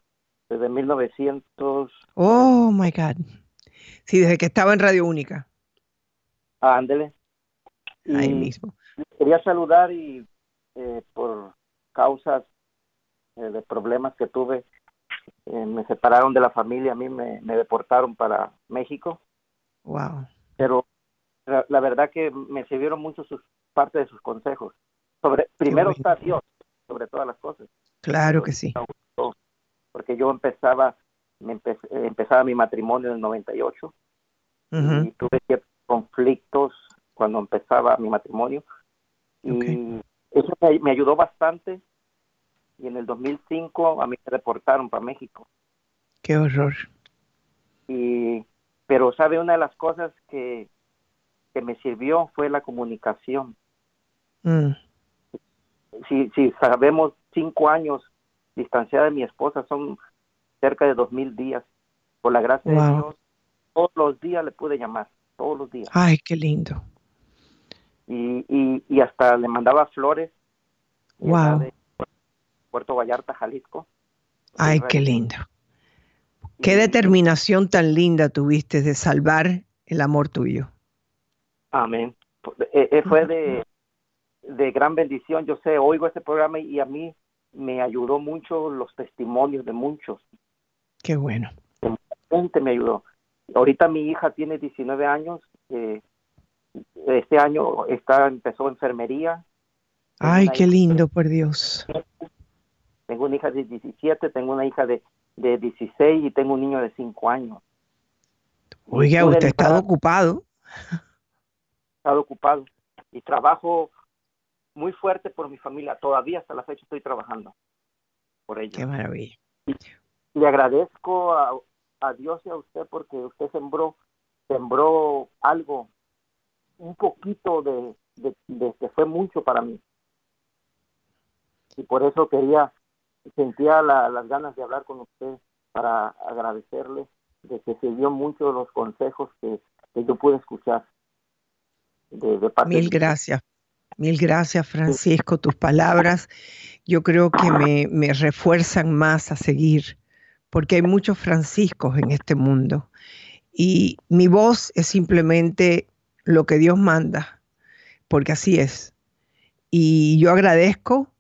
desde 1900. Oh, my God. Sí, desde que estaba en Radio Única. Ah, ándele. Ahí Y mismo. Quería saludar y eh, por causas eh, de problemas que tuve, eh, me separaron de la familia, a mí me, me deportaron para México, Wow. pero la, la verdad que me sirvieron mucho sus parte de sus consejos. Sobre primero está Dios sobre todas las cosas. Claro que sí. porque yo empezaba me empe- empezaba mi matrimonio en el 98 Ujú. y tuve ciertos conflictos cuando empezaba mi matrimonio y eso me, me ayudó bastante y en el 2005 a mí me deportaron para México Qué horror. y pero sabe una de las cosas que que me sirvió fue la comunicación Mm, si, si sabemos cinco años distanciada de mi esposa son cerca de dos mil días por la gracia de. Dios todos los días le pude llamar todos los días Ay, qué lindo. y, y, y hasta le mandaba flores Wow. de Puerto Vallarta Jalisco Ay, qué lindo. Qué determinación tan linda tuviste de salvar el amor tuyo. Amén Eh, eh, fue de de gran bendición yo sé oigo este programa y a mí me ayudó mucho los testimonios de muchos Qué bueno. gente me ayudó. Ahorita mi hija tiene 19 años, eh, este año está empezó enfermería, Ay, qué hija- lindo, por Dios. tengo una hija de 17, tengo una hija de, de 16 y tengo un niño de 5 años. Oiga, usted está librar- ocupado. Estado ocupado y trabajo muy fuerte por mi familia. Todavía hasta la fecha estoy trabajando por ella. Qué maravilla. Le agradezco a, a Dios y a usted porque usted sembró sembró algo, un poquito de, de, de que fue mucho para mí. Y por eso quería, sentía la- las ganas de hablar con usted para agradecerle de que sirvió mucho los consejos que, que yo pude escuchar. De, de parte Mil gracias. Mil gracias, Francisco. Tus palabras yo creo que me, me refuerzan más a seguir, porque hay muchos Franciscos en este mundo. Y mi voz es simplemente lo que Dios manda, porque así es. Y yo agradezco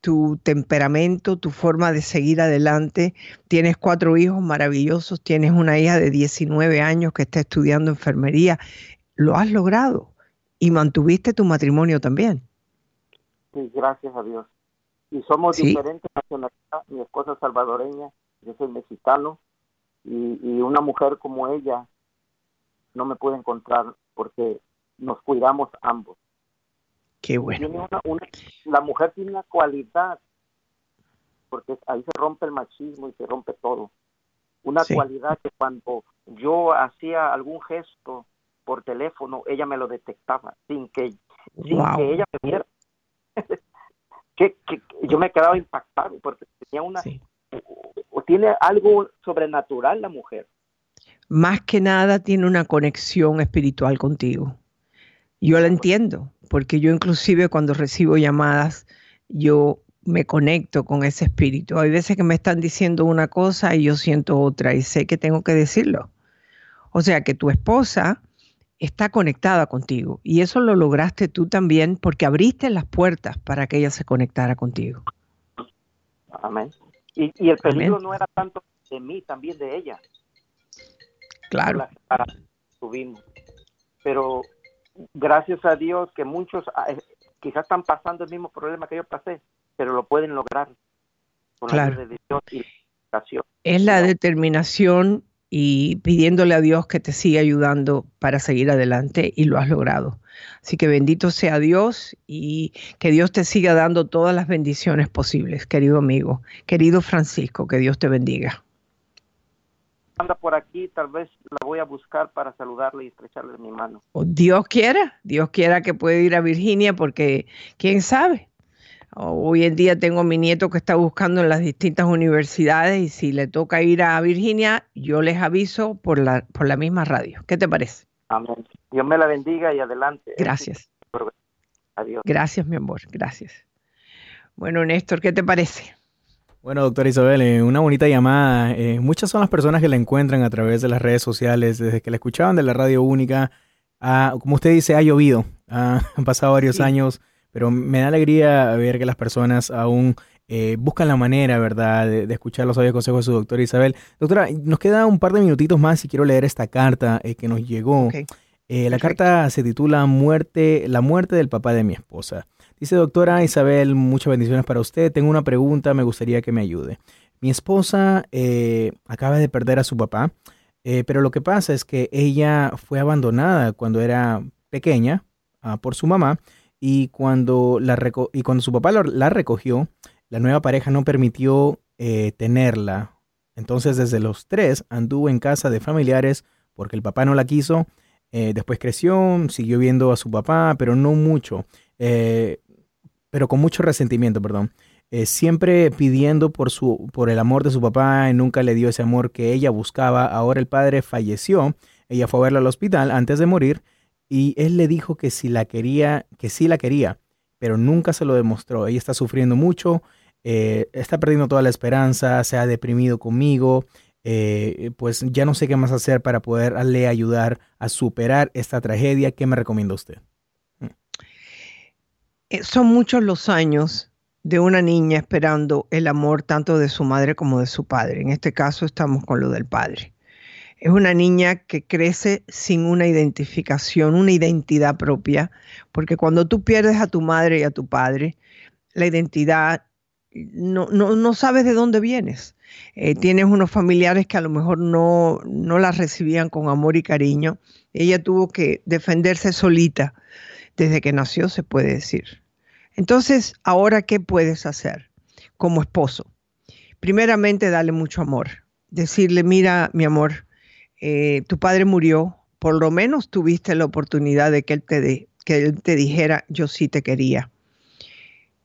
tu temperamento, tu forma de seguir adelante. Tienes cuatro hijos maravillosos, tienes una hija de 19 años que está estudiando enfermería. Lo has logrado y mantuviste tu matrimonio también. Sí, gracias a Dios. Y somos Sí. diferentes nacionalidades. Mi esposa es salvadoreña, yo soy mexicano. Y, y una mujer como ella no me puede encontrar porque nos cuidamos ambos. Qué bueno. Tiene una- una- la mujer tiene una cualidad, porque ahí se rompe el machismo y se rompe todo. Una Sí. cualidad que cuando yo hacía algún gesto por teléfono, ella me lo detectaba sin que, sin Wow. que ella me viera. que, yo me he quedado impactado porque tenía una o tiene algo sobrenatural la mujer. Más que nada tiene una conexión espiritual contigo. Yo la entiendo, porque yo inclusive cuando recibo llamadas, yo me conecto con ese espíritu. Hay veces que me están diciendo una cosa y yo siento otra y sé que tengo que decirlo. O sea que tu esposa está conectada contigo y eso lo lograste tú también porque abriste las puertas para que ella se conectara contigo. Amén. Y, el peligro no era tanto de mí, también de ella. Claro. Subimos. Pero gracias a Dios que muchos ah, eh, quizás están pasando el mismo problema que yo pasé, pero lo pueden lograr. claro. es la determinación y pidiéndole a Dios que te siga ayudando para seguir adelante y lo has logrado. Así que bendito sea Dios y que Dios te siga dando todas las bendiciones posibles, querido amigo, querido Francisco, que Dios te bendiga. Anda por aquí, tal vez la voy a buscar para saludarle y estrecharle mi mano. Dios quiera, Dios quiera que pueda ir a Virginia porque quién sabe, Hoy en día tengo a mi nieto que está buscando en las distintas universidades y si le toca ir a Virginia, yo les aviso por la, por la misma radio. ¿Qué te parece? Amén. Dios me la bendiga y adelante. Gracias. Adiós. Gracias, mi amor. Gracias. Bueno, Néstor, ¿qué te parece? Bueno, doctora Isabel, eh, una bonita llamada. Eh, muchas son las personas que la encuentran a través de las redes sociales, desde que la escuchaban de la radio única. como usted dice, ha llovido. han pasado varios años pero me da alegría ver que las personas aún eh, buscan la manera, ¿verdad?, de, escuchar los sabios consejos de su doctora Isabel. Doctora, nos queda un par de minutitos más y quiero leer esta carta eh, que nos llegó. Eh, la carta se titula Muerte, La muerte del papá de mi esposa. Dice, doctora Isabel, muchas bendiciones para usted. Tengo una pregunta, me gustaría que me ayude. Mi esposa acaba de perder a su papá, pero lo que pasa es que ella fue abandonada cuando era pequeña ah, por su mamá y cuando, la y cuando su papá la, recogió, la nueva pareja no permitió eh, tenerla. Entonces desde los tres anduvo en casa de familiares porque el papá no la quiso. Eh, después creció, siguió viendo a su papá, pero no mucho, eh, pero con mucho resentimiento, perdón. siempre pidiendo por, su, por el amor de su papá, nunca le dio ese amor que ella buscaba. Ahora el padre falleció, ella fue a verla al hospital antes de morir y él le dijo que si la quería, que sí la quería, pero nunca se lo demostró. Ella está sufriendo mucho, eh, está perdiendo toda la esperanza, se ha deprimido conmigo, eh, pues ya no sé qué más hacer para poderle ayudar a superar esta tragedia. ¿Qué me recomienda usted? Mm. Eh, son muchos los años de una niña esperando el amor tanto de su madre como de su padre. En este caso estamos con lo del padre. Es una niña que crece sin una identificación, una identidad propia, porque cuando tú pierdes a tu madre y a tu padre, la identidad no, no, sabes de dónde vienes. Eh, tienes unos familiares que a lo mejor no, no la recibían con amor y cariño. Ella tuvo que defenderse solita desde que nació, se puede decir. Entonces, ahora, ¿qué puedes hacer como esposo? Primeramente, darle mucho amor. Decirle, mira, mi amor, eh, tu padre murió, por lo menos tuviste la oportunidad de que él te, que él te dijera, yo sí te quería.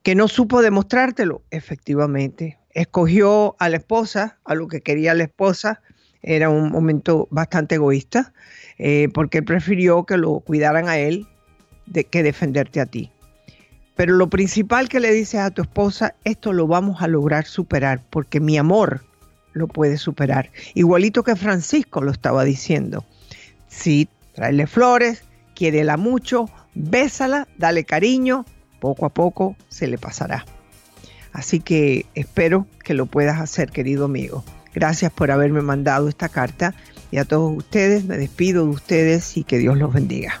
Que no supo demostrártelo, efectivamente. Escogió a la esposa, a lo que quería la esposa. Era un momento bastante egoísta, eh, porque él prefirió que lo cuidaran a él de, que defenderte a ti. Pero lo principal que le dices a tu esposa, esto lo vamos a lograr superar, porque mi amor lo puede superar. Igualito que Francisco lo estaba diciendo. Sí, tráele flores, quiérela mucho, bésala, dale cariño, poco a poco se le pasará. Así que espero que lo puedas hacer, querido amigo. Gracias por haberme mandado esta carta y a todos ustedes me despido de ustedes y que Dios los bendiga.